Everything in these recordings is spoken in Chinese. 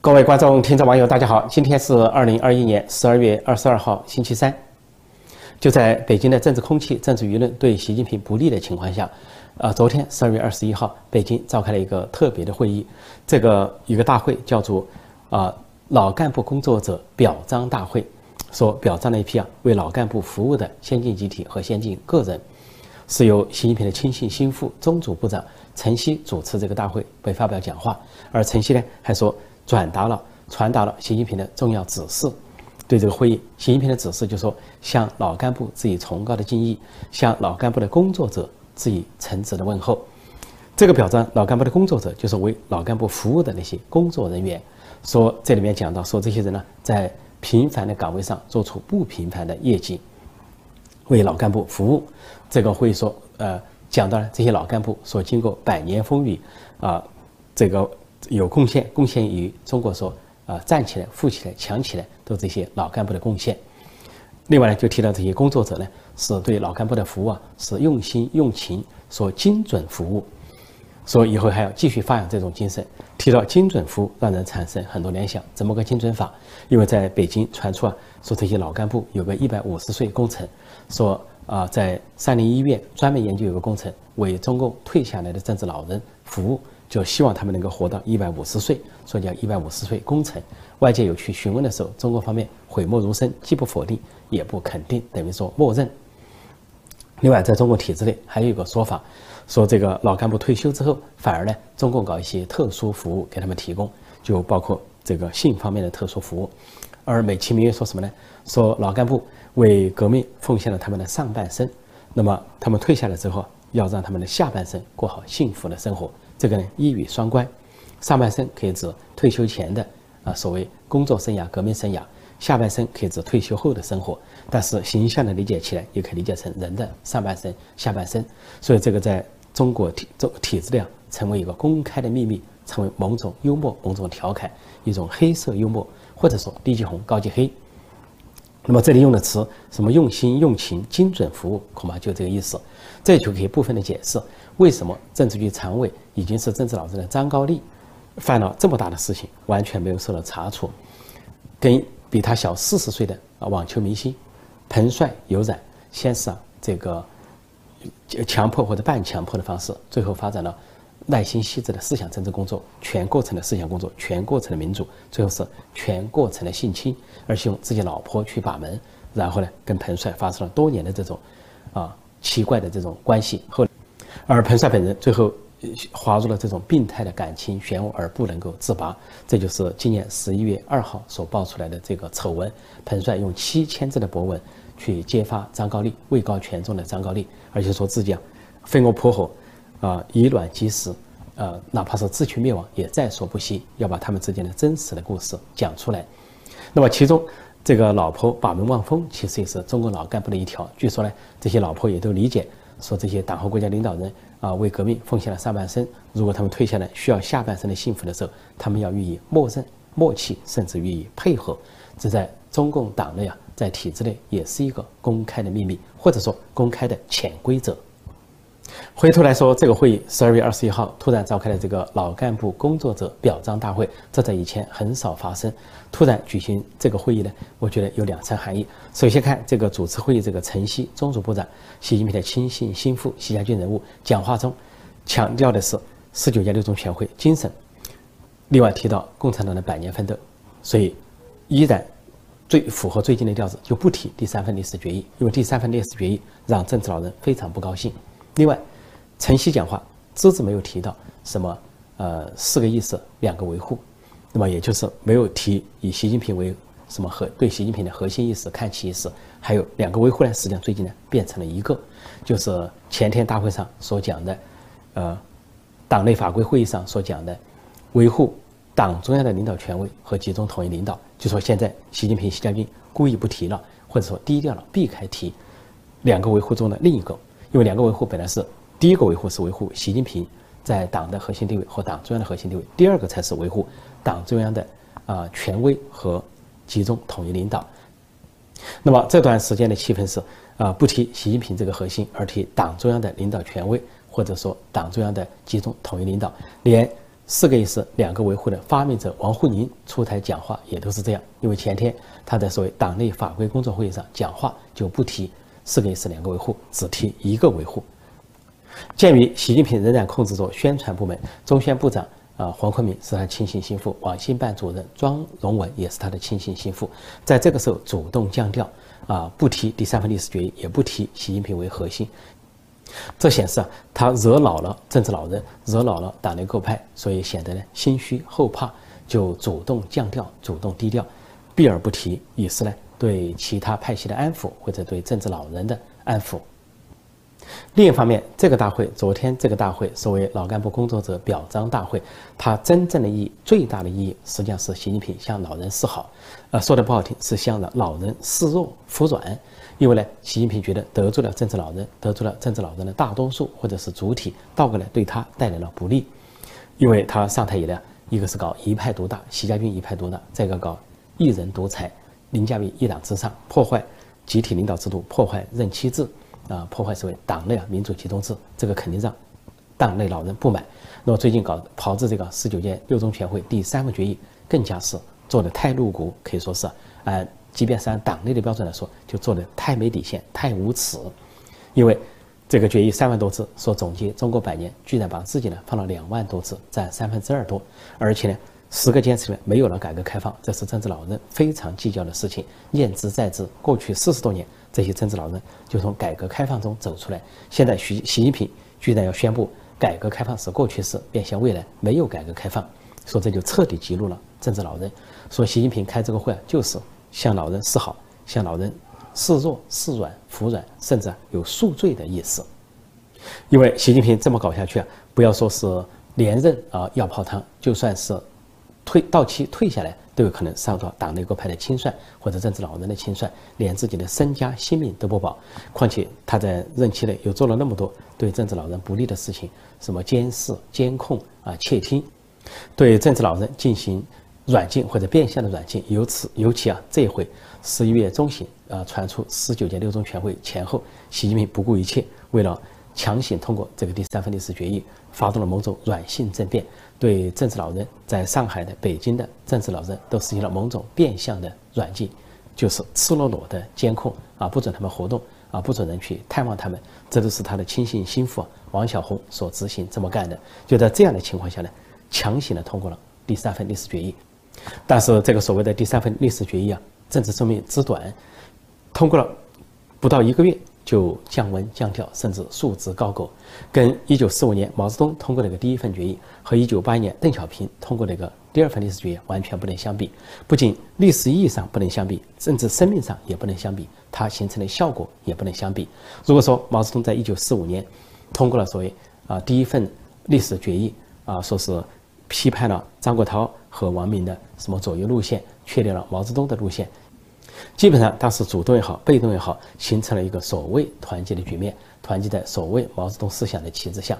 各位观众、听众、网友，大家好！今天是二零二一年十二月二十二号，星期三。就在北京的政治空气、政治舆论对习近平不利的情况下，呃，昨天十二月二十一号，北京召开了一个特别的会议。这个一个大会叫做“啊老干部工作者表彰大会”，说表彰了一批啊为老干部服务的先进集体和先进个人，是由习近平的亲信心腹、中组部长陈希主持这个大会，被发表讲话。而陈希呢，还说转达了、传达了习近平的重要指示。对这个会议，习近平的指示就说：向老干部致以崇高的敬意，向老干部的工作者致以诚挚的问候。这个表彰老干部的工作者，就是为老干部服务的那些工作人员。说这里面讲到，说这些人呢，在平凡的岗位上做出不平凡的业绩，为老干部服务。这个会说，呃，讲到了这些老干部所经过百年风雨，啊，这个有贡献，贡献于中国说。啊，站起来、富起来、强起来，都这些老干部的贡献。另外呢，就提到这些工作者呢，是对老干部的服务啊，是用心用情，说精准服务，说以后还要继续发扬这种精神。提到精准服务，让人产生很多联想，怎么个精准法？因为在北京传出啊，说这些老干部有个一百五十岁工程，说啊，在三零医院专门研究有个工程，为中共退下来的政治老人服务。就希望他们能够活到一百五十岁，所以叫一百五十岁工程。外界有去询问的时候，中国方面讳莫如深，既不否定也不肯定，等于说默认。另外，在中国体制内还有一个说法，说这个老干部退休之后，反而呢，中共搞一些特殊服务给他们提供，就包括这个性方面的特殊服务。而美其名曰说什么呢？说老干部为革命奉献了他们的上半生，那么他们退下来之后，要让他们的下半生过好幸福的生活。这个呢一语双关，上半生可以指退休前的啊所谓工作生涯、革命生涯，下半生可以指退休后的生活。但是形象的理解起来，也可以理解成人的上半生、下半生。所以这个在中国体中体制内，成为一个公开的秘密，成为某种幽默、某种调侃，一种黑色幽默，或者说低级红、高级黑。那么这里用的词什么用心、用情、精准服务，恐怕就这个意思。这就可以部分的解释为什么政治局常委已经是政治老师的张高丽，犯了这么大的事情，完全没有受到查处，跟比他小四十岁的啊网球明星彭帅有染，先是啊这个强迫或者半强迫的方式，最后发展了耐心细致的思想政治工作，全过程的思想工作，全过程的民主，最后是全过程的性侵，而且用自己老婆去把门，然后呢跟彭帅发生了多年的这种啊。奇怪的这种关系，后，而彭帅本人最后滑入了这种病态的感情漩涡而不能够自拔，这就是今年十一月二号所爆出来的这个丑闻。彭帅用七千字的博文去揭发张高丽，位高权重的张高丽，而且说自己啊飞蛾扑火，啊以卵击石，呃哪怕是自取灭亡也在所不惜，要把他们之间的真实的故事讲出来。那么其中。这个老婆把门望风，其实也是中国老干部的一条。据说呢，这些老婆也都理解，说这些党和国家领导人啊，为革命奉献了上半生，如果他们退下来需要下半生的幸福的时候，他们要予以默认、默契，甚至予以配合。这在中共党内啊，在体制内也是一个公开的秘密，或者说公开的潜规则。回头来说，这个会议十二月二十一号突然召开了这个老干部工作者表彰大会，这在以前很少发生。突然举行这个会议呢，我觉得有两层含义。首先看这个主持会议这个陈希中组部长，习近平的亲信心腹、习家军人物，讲话中强调的是十九届六中全会精神，另外提到共产党的百年奋斗，所以依然最符合最近的调子，就不提第三份历史决议，因为第三份历史决议让政治老人非常不高兴。另外，陈希讲话只字没有提到什么呃四个意思两个维护，那么也就是没有提以习近平为什么核对习近平的核心意识看齐意识，还有两个维护呢，实际上最近呢变成了一个，就是前天大会上所讲的，呃，党内法规会议上所讲的维护党中央的领导权威和集中统一领导，就说现在习近平习家军故意不提了，或者说低调了，避开提两个维护中的另一个。因为两个维护本来是第一个维护是维护习近平在党的核心地位和党中央的核心地位，第二个才是维护党中央的啊权威和集中统一领导。那么这段时间的气氛是啊不提习近平这个核心，而提党中央的领导权威或者说党中央的集中统一领导，连四个意思两个维护的发明者王沪宁出台讲话也都是这样，因为前天他在所谓党内法规工作会议上讲话就不提四个意思两个维护，只提一个维护。鉴于习近平仍然控制着宣传部门，中宣部长啊黄坤明是他亲信心腹，网信办主任庄荣文也是他的亲信心腹，在这个时候主动降调啊，不提第三份历史决议，也不提习近平为核心。这显示啊，他惹恼了政治老人，惹恼了党内各派，所以显得呢心虚后怕，就主动降调，主动低调，避而不提，以示呢对其他派系的安抚，或者对政治老人的安抚。另一方面，这个大会，昨天这个大会，所谓老干部工作者表彰大会，它真正的意义，最大的意义，实际上是习近平向老人示好，呃，说的不好听，是向着老人示弱、服软。因为呢，习近平觉得得罪了政治老人，得罪了政治老人的大多数或者是主体，倒过来对他带来了不利。因为他上台以来，一个是搞一派独大，习家军一派独大；再一个搞一人独裁，凌驾于一党之上，破坏集体领导制度，破坏任期制，啊，破坏所谓党内啊民主集中制，这个肯定让党内老人不满。那么最近搞炮制这个十九届六中全会第三份决议，更加是做的太露骨，可以说是啊。即便是按党内的标准来说，就做的太没底线、太无耻。因为这个决议三万多字，说总结中国百年，居然把自己呢放了两万多字，占三分之二多。而且呢，十个坚持里面没有了改革开放，这是政治老人非常计较的事情。念之在之，过去四十多年，这些政治老人就从改革开放中走出来。现在习习近平居然要宣布改革开放是过去式，面向未来没有改革开放，说这就彻底激怒了政治老人。说习近平开这个会啊就是。向老人示好，向老人示弱、示软、服软，甚至有赎罪的意思。因为习近平这么搞下去啊，不要说是连任啊要泡汤，就算是退到期退下来，都有可能受到党内各派的清算或者政治老人的清算，连自己的身家性命都不保。况且他在任期内又做了那么多对政治老人不利的事情，什么监视、监控啊、窃听，对政治老人进行。软禁或者变相的软禁，由此尤其啊，这回十一月中旬啊，传出十九届六中全会前后，习近平不顾一切，为了强行通过这个第三份历史决议，发动了某种软性政变，对政治老人在上海的、北京的政治老人都实行了某种变相的软禁，就是赤裸裸的监控啊，不准他们活动啊，不准人去探望他们，这都是他的亲信心腹王小红所执行这么干的。就在这样的情况下呢，强行的通过了第三份历史决议。但是这个所谓的第三份历史决议啊，政治寿命之短，通过了不到一个月就降温降调，甚至束之高阁，跟一九四五年毛泽东通过那个第一份决议和一九八一年邓小平通过那个第二份历史决议完全不能相比。不仅历史意义上不能相比，甚至生命上也不能相比，它形成的效果也不能相比。如果说毛泽东在一九四五年通过了所谓啊第一份历史决议啊，说是批判了张国焘。和王明的什么左右路线，确立了毛泽东的路线，基本上当时主动也好，被动也好，形成了一个所谓团结的局面，团结在所谓毛泽东思想的旗帜下。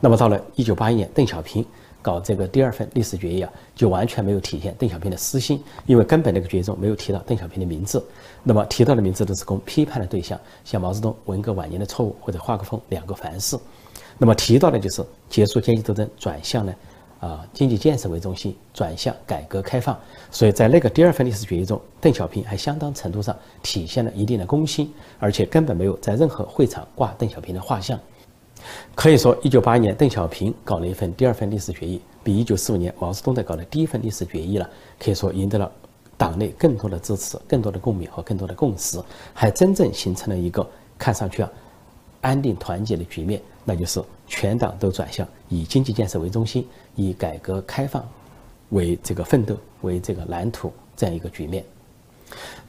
那么到了一九八一年，邓小平搞这个第二份历史决议啊，就完全没有体现邓小平的私心，因为根本那个决议中没有提到邓小平的名字，那么提到的名字都是供批判的对象，像毛泽东文革晚年的错误或者华国锋两个凡是，那么提到的就是结束阶级斗争，转向呢。啊，经济建设为中心，转向改革开放。所以在那个第二份历史决议中，邓小平还相当程度上体现了一定的公心，而且根本没有在任何会场挂邓小平的画像。可以说，一九八一年邓小平搞了一份第二份历史决议，比一九四五年毛泽东在搞的第一份历史决议了，可以说赢得了党内更多的支持、更多的共鸣和更多的共识，还真正形成了一个看上去啊安定团结的局面，那就是全党都转向以经济建设为中心。以改革开放为这个奋斗为这个蓝图这样一个局面，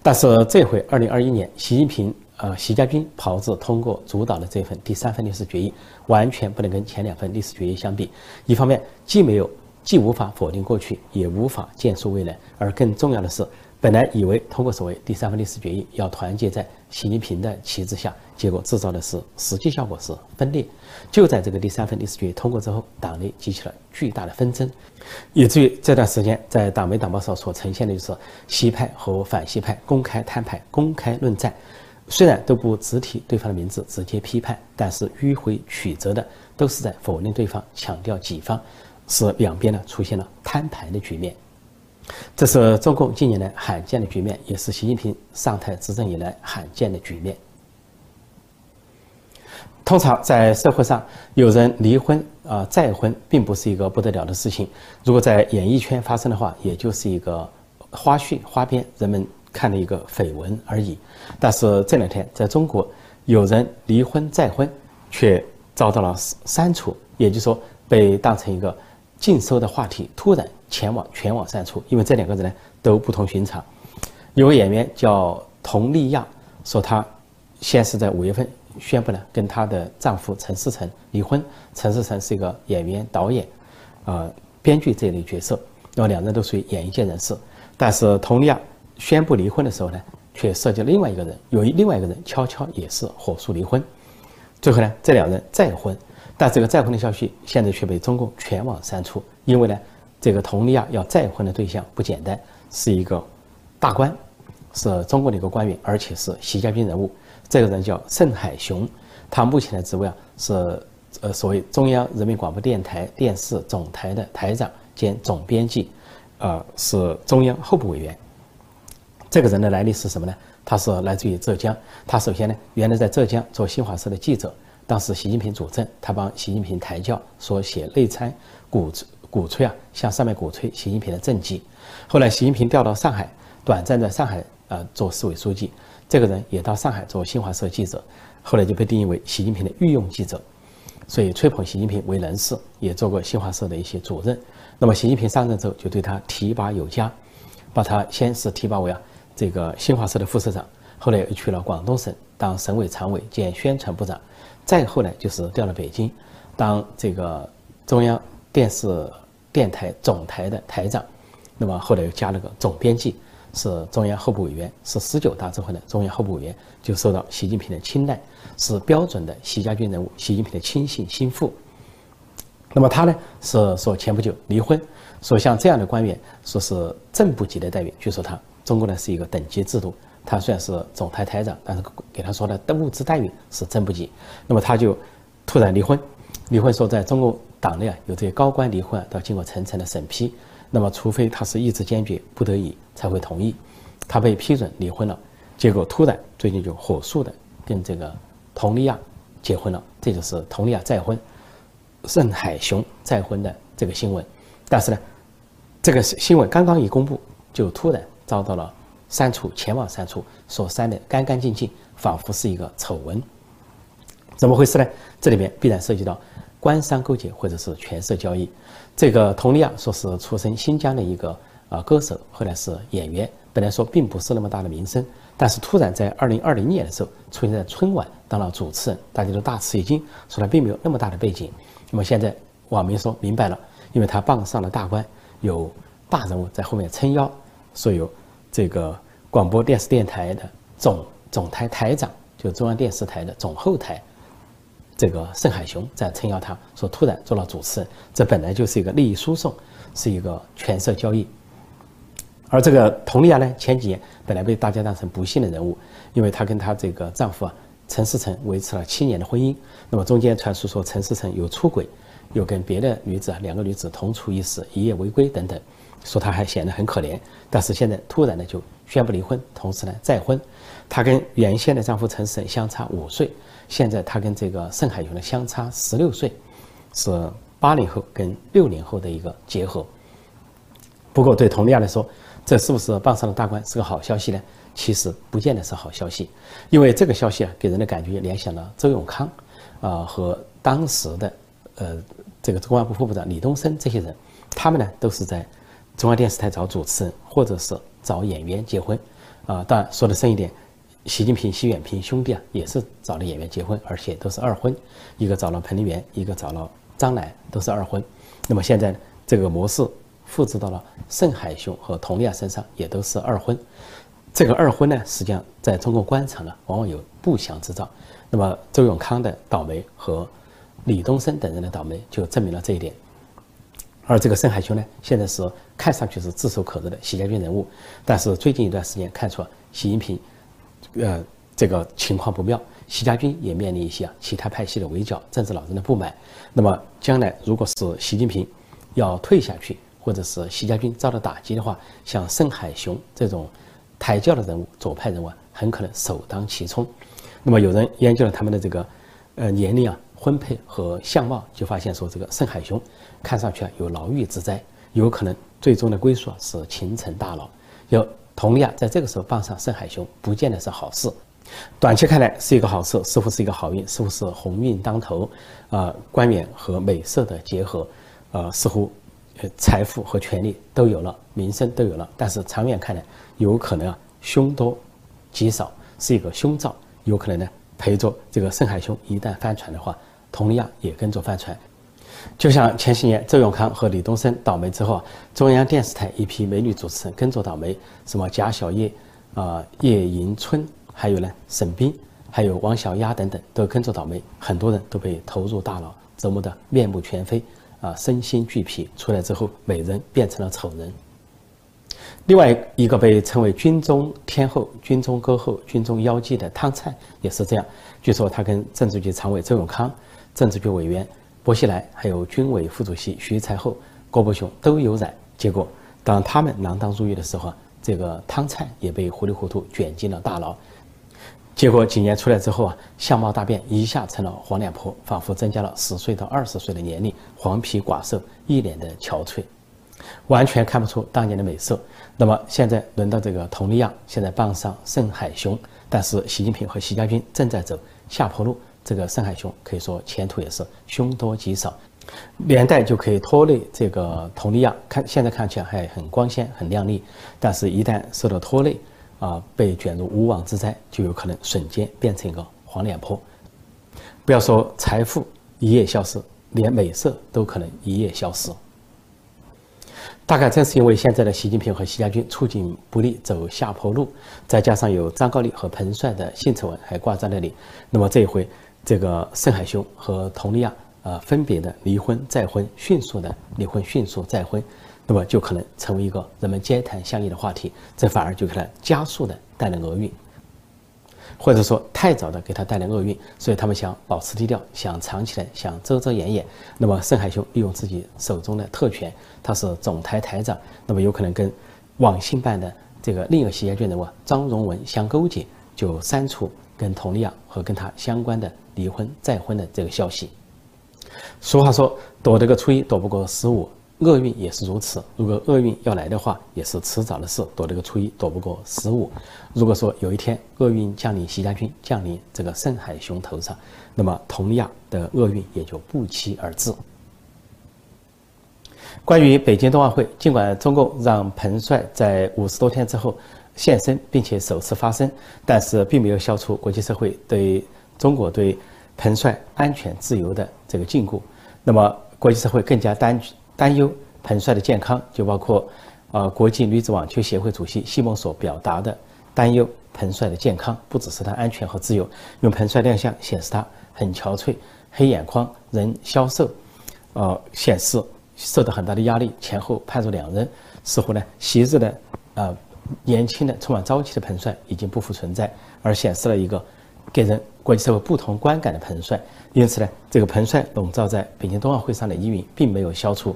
但是这回二零二一年，习近平呃习家军炮制通过主导的这份第三份历史决议，完全不能跟前两份历史决议相比。一方面既没有既无法否定过去，也无法建树未来，而更重要的是。本来以为通过所谓第三份历史决议要团结在习近平的旗帜下，结果制造的是实际效果是分裂。就在这个第三份历史决议通过之后，党内激起了巨大的纷争，以至于这段时间在党媒党报上所呈现的就是西派和反西派公开摊牌、公开论战，虽然都不直提对方的名字直接批判，但是迂回曲折的都是在否定对方，强调己方。使两边呢出现了摊牌的局面。这是中共近年来罕见的局面，也是习近平上台执政以来罕见的局面。通常在社会上，有人离婚啊再婚，并不是一个不得了的事情。如果在演艺圈发生的话，也就是一个花絮、花边，人们看的一个绯闻而已。但是这两天，在中国，有人离婚再婚，却遭到了删除，也就是说，被当成一个禁收的话题，突然前往全网删除。因为这两个人呢都不同寻常。有个演员叫佟丽娅，说她先是在五月份。宣布了跟她的丈夫陈思诚离婚。陈思诚是一个演员、导演，呃，编剧这一类角色。那么两人都属于演艺界人士。但是佟丽娅宣布离婚的时候呢，却涉及了另外一个人，有一另外一个人悄悄也是火速离婚。最后呢，这两人再婚，但这个再婚的消息现在却被中共全网删除，因为呢，这个佟丽娅要再婚的对象不简单，是一个大官，是中国的一个官员，而且是习家军人物。这个人叫盛海雄，他目前的职位啊是呃所谓中央人民广播电台电视总台的台长兼总编辑，呃是中央候补委员。这个人的来历是什么呢？他是来自于浙江。他首先呢，原来在浙江做新华社的记者，当时习近平主政，他帮习近平抬轿，说写内参，鼓鼓吹啊，向上面鼓吹习近平的政绩。后来习近平调到上海，短暂在上海呃做市委书记。这个人也到上海做新华社记者，后来就被定义为习近平的御用记者，所以吹捧习近平为人士，也做过新华社的一些主任。那么习近平上任之后，就对他提拔有加，把他先是提拔为啊这个新华社的副社长，后来又去了广东省当省委常委兼宣传部长，再后来就是调到北京当这个中央电视电台总台的台长，那么后来又加了个总编辑。是中央候补委员，是十九大之后的中央候补委员，就受到习近平的青睐，是标准的习家军人物，习近平的亲信心腹。那么他呢，是说前不久离婚，说像这样的官员，说是正部级的待遇，据说他中国呢是一个等级制度，他虽然是总台台长，但是给他说的物质待遇是真不济。那么他就突然离婚，离婚说在中国党内啊，有这些高官离婚都要经过层层的审批。那么，除非他是意志坚决、不得已才会同意，他被批准离婚了，结果突然最近就火速的跟这个佟丽娅结婚了，这就是佟丽娅再婚，盛海雄再婚的这个新闻。但是呢，这个新闻刚刚一公布，就突然遭到了删除，前往删除，所删的干干净净，仿佛是一个丑闻。怎么回事呢？这里面必然涉及到官商勾结或者是权色交易。这个佟丽娅说是出身新疆的一个啊歌手，后来是演员，本来说并不是那么大的名声，但是突然在二零二零年的时候出现在春晚当了主持人，大家都大吃一惊，说他并没有那么大的背景。那么现在网民说明白了，因为他傍上了大官，有大人物在后面撑腰，说有这个广播电视电台的总总台台长，就中央电视台的总后台。这个盛海雄在撑腰，他说突然做了主持人，这本来就是一个利益输送，是一个权色交易。而这个佟丽娅呢，前几年本来被大家当成不幸的人物，因为她跟她这个丈夫啊陈思成维持了七年的婚姻，那么中间传出说陈思成有出轨，又跟别的女子啊两个女子同处一室，一夜违规等等，说她还显得很可怜。但是现在突然呢就宣布离婚，同时呢再婚，她跟原先的丈夫陈思诚相差五岁。现在他跟这个盛海雄呢相差十六岁，是八零后跟六零后的一个结合。不过对佟丽娅来说，这是不是傍上了大官是个好消息呢？其实不见得是好消息，因为这个消息啊，给人的感觉联想了周永康，啊和当时的呃这个公安部副部长李东生这些人，他们呢都是在中央电视台找主持人或者是找演员结婚，啊当然说的深一点。习近平、习远平兄弟啊，也是找了演员结婚，而且都是二婚，一个找了彭丽媛，一个找了张楠，都是二婚。那么现在这个模式复制到了盛海雄和佟丽娅身上，也都是二婚。这个二婚呢，实际上在中国官场呢，往往有不祥之兆。那么周永康的倒霉和李东生等人的倒霉，就证明了这一点。而这个盛海雄呢，现在是看上去是炙手可热的习家军人物，但是最近一段时间看出习近平。呃，这个情况不妙，习家军也面临一些其他派系的围剿、政治老人的不满。那么将来如果是习近平要退下去，或者是习家军遭到打击的话，像盛海雄这种抬轿的人物，左派人物很可能首当其冲。那么有人研究了他们的这个呃年龄啊、婚配和相貌，就发现说这个盛海雄看上去啊有牢狱之灾，有可能最终的归宿是秦城大牢。有佟丽娅在这个时候傍上盛海雄，不见得是好事。短期看来是一个好事，似乎是一个好运，似乎是鸿运当头，啊，官员和美色的结合，呃，似乎，呃，财富和权力都有了，名声都有了。但是长远看来，有可能啊，凶多吉少，是一个凶兆，有可能呢，陪着这个盛海雄一旦翻船的话，佟丽娅也跟着翻船。就像前些年周永康和李东生倒霉之后，中央电视台一批美女主持人跟着倒霉，什么贾小叶，啊，叶迎春。还有呢，沈冰，还有王小丫等等，都跟着倒霉，很多人都被投入大牢，折磨得面目全非，啊，身心俱疲。出来之后，美人变成了丑人。另外一个被称为“军中天后”、“军中歌后”、“军中妖姬”的汤灿也是这样。据说他跟政治局常委周永康、政治局委员薄熙来，还有军委副主席徐才厚、郭伯雄都有染。结果，当他们锒铛入狱的时候，这个汤灿也被糊里糊涂卷进了大牢。结果几年出来之后啊，相貌大变，一下成了黄脸婆，仿佛增加了十岁到二十岁的年龄，黄皮寡瘦，一脸的憔悴，完全看不出当年的美色。那么现在轮到这个佟丽娅，现在傍上盛海雄，但是习近平和习家军正在走下坡路，这个盛海雄可以说前途也是凶多吉少，连带就可以拖累这个佟丽娅。看现在看起来还很光鲜、很亮丽，但是一旦受到拖累。啊，被卷入无妄之灾，就有可能瞬间变成一个黄脸婆。不要说财富一夜消失，连美色都可能一夜消失。大概正是因为现在的习近平和习家军处境不利，走下坡路，再加上有张高丽和彭帅的性丑闻还挂在那里，那么这一回，这个盛海雄和佟丽娅啊，分别的离婚再婚，迅速的离婚，迅速再婚。那么就可能成为一个人们皆谈相议的话题，这反而就给他加速的带来厄运，或者说太早的给他带来厄运，所以他们想保持低调，想藏起来，想遮遮掩掩。那么盛海雄利用自己手中的特权，他是总台台长，那么有可能跟网信办的这个另一个洗家军人物张荣文相勾结，就删除跟佟丽娅和跟他相关的离婚再婚的这个消息。俗话说，躲得个初一，躲不过十五。厄运也是如此，如果厄运要来的话，也是迟早的事。躲这个初一，躲不过十五。如果说有一天厄运降临习家军，降临这个盛海雄头上，那么佟丽娅的厄运也就不期而至。关于北京冬奥会，尽管中共让彭帅在五十多天之后现身，并且首次发声，但是并没有消除国际社会对中国对彭帅安全自由的这个禁锢。那么国际社会更加担。担忧彭帅的健康，就包括，呃，国际女子网球协会主席西蒙所表达的担忧。彭帅的健康不只是他安全和自由，用彭帅亮相显示他很憔悴，黑眼眶，人消瘦，呃，显示受到很大的压力。前后判若两人，似乎呢，昔日的，呃，年轻的、充满朝气的彭帅已经不复存在，而显示了一个给人国际社会不同观感的彭帅。因此呢，这个彭帅笼罩在北京冬奥会上的疑云并没有消除。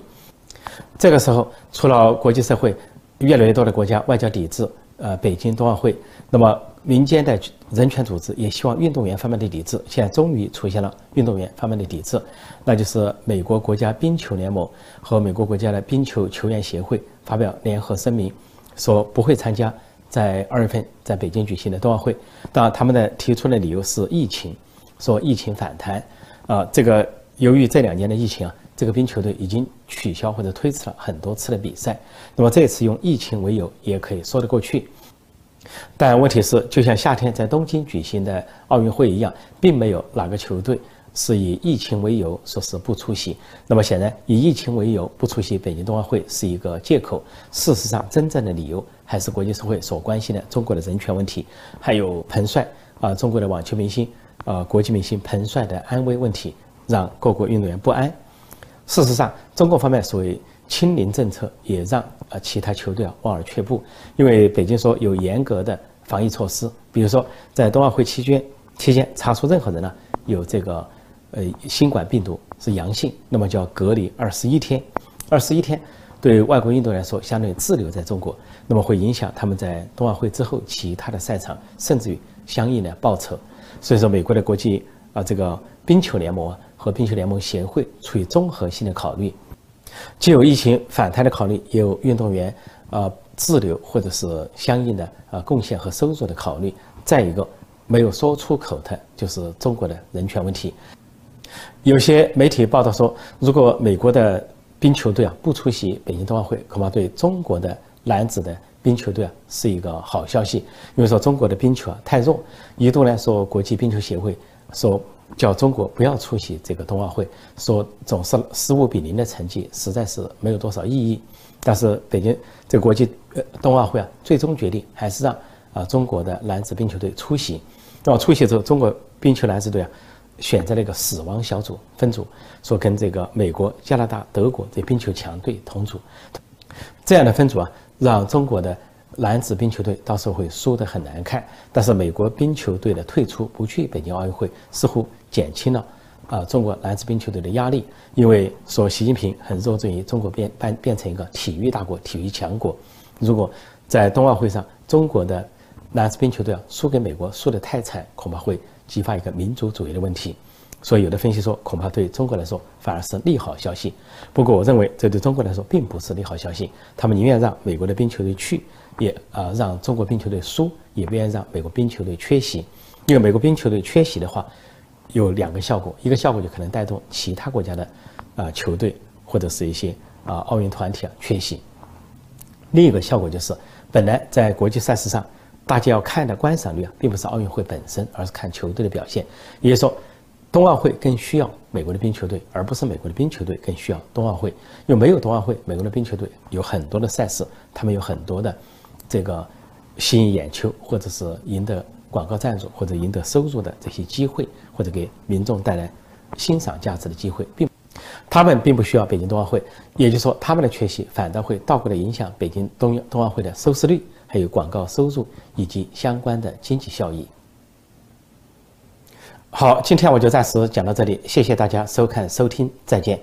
这个时候，除了国际社会，越来越多的国家外交抵制，呃，北京冬奥会。那么，民间的人权组织也希望运动员方面的抵制。现在终于出现了运动员方面的抵制，那就是美国国家冰球联盟和美国国家的冰球球员协会发表联合声明，说不会参加在二月份在北京举行的冬奥会。当然，他们的提出的理由是疫情，说疫情反弹。啊，这个由于这两年的疫情啊。这个冰球队已经取消或者推迟了很多次的比赛，那么这次用疫情为由也可以说得过去。但问题是，就像夏天在东京举行的奥运会一样，并没有哪个球队是以疫情为由说是不出席。那么显然，以疫情为由不出席北京冬奥会是一个借口。事实上，真正的理由还是国际社会所关心的中国的人权问题，还有彭帅啊，中国的网球明星啊，国际明星彭帅的安危问题，让各国运动员不安。事实上，中国方面所谓“清零”政策也让呃其他球队啊望而却步，因为北京说有严格的防疫措施，比如说在冬奥会期间期间查出任何人呢有这个呃新冠病毒是阳性，那么就要隔离二十一天，二十一天对外国运动员来说相当于滞留在中国，那么会影响他们在冬奥会之后其他的赛场，甚至于相应的报酬。所以说，美国的国际啊这个冰球联盟和冰球联盟协会出于综合性的考虑，既有疫情反弹的考虑，也有运动员啊滞留或者是相应的啊贡献和收入的考虑。再一个，没有说出口的就是中国的人权问题。有些媒体报道说，如果美国的冰球队啊不出席北京冬奥会，恐怕对中国的男子的冰球队啊是一个好消息。因为说中国的冰球啊太弱，一度来说国际冰球协会说叫中国不要出席这个冬奥会，说总是十五比零的成绩实在是没有多少意义。但是北京这国际呃冬奥会啊，最终决定还是让啊中国的男子冰球队出席。那么出席之后，中国冰球男子队啊。选择了一个死亡小组分组，说跟这个美国、加拿大、德国这冰球强队同组，这样的分组啊，让中国的男子冰球队到时候会输得很难看。但是美国冰球队的退出不去北京奥运会，似乎减轻了啊中国男子冰球队的压力，因为说习近平很热衷于中国变变变成一个体育大国、体育强国。如果在冬奥会上中国的男子冰球队啊输给美国输得太惨，恐怕会。激发一个民族主义的问题，所以有的分析说，恐怕对中国来说反而是利好消息。不过，我认为这对中国来说并不是利好消息。他们宁愿让美国的冰球队去，也啊让中国冰球队输，也不愿让美国冰球队缺席。因为美国冰球队缺席的话，有两个效果：一个效果就可能带动其他国家的啊球队或者是一些啊奥运团体啊缺席；另一个效果就是，本来在国际赛事上。大家要看的观赏率啊，并不是奥运会本身，而是看球队的表现。也就是说，冬奥会更需要美国的冰球队，而不是美国的冰球队更需要冬奥会。因为没有冬奥会，美国的冰球队有很多的赛事，他们有很多的这个吸引眼球，或者是赢得广告赞助，或者赢得收入的这些机会，或者给民众带来欣赏价值的机会，并他们并不需要北京冬奥会。也就是说，他们的缺席反倒会倒过来影响北京冬冬奥会的收视率。还有广告收入以及相关的经济效益。好，今天我就暂时讲到这里，谢谢大家收看收听，再见。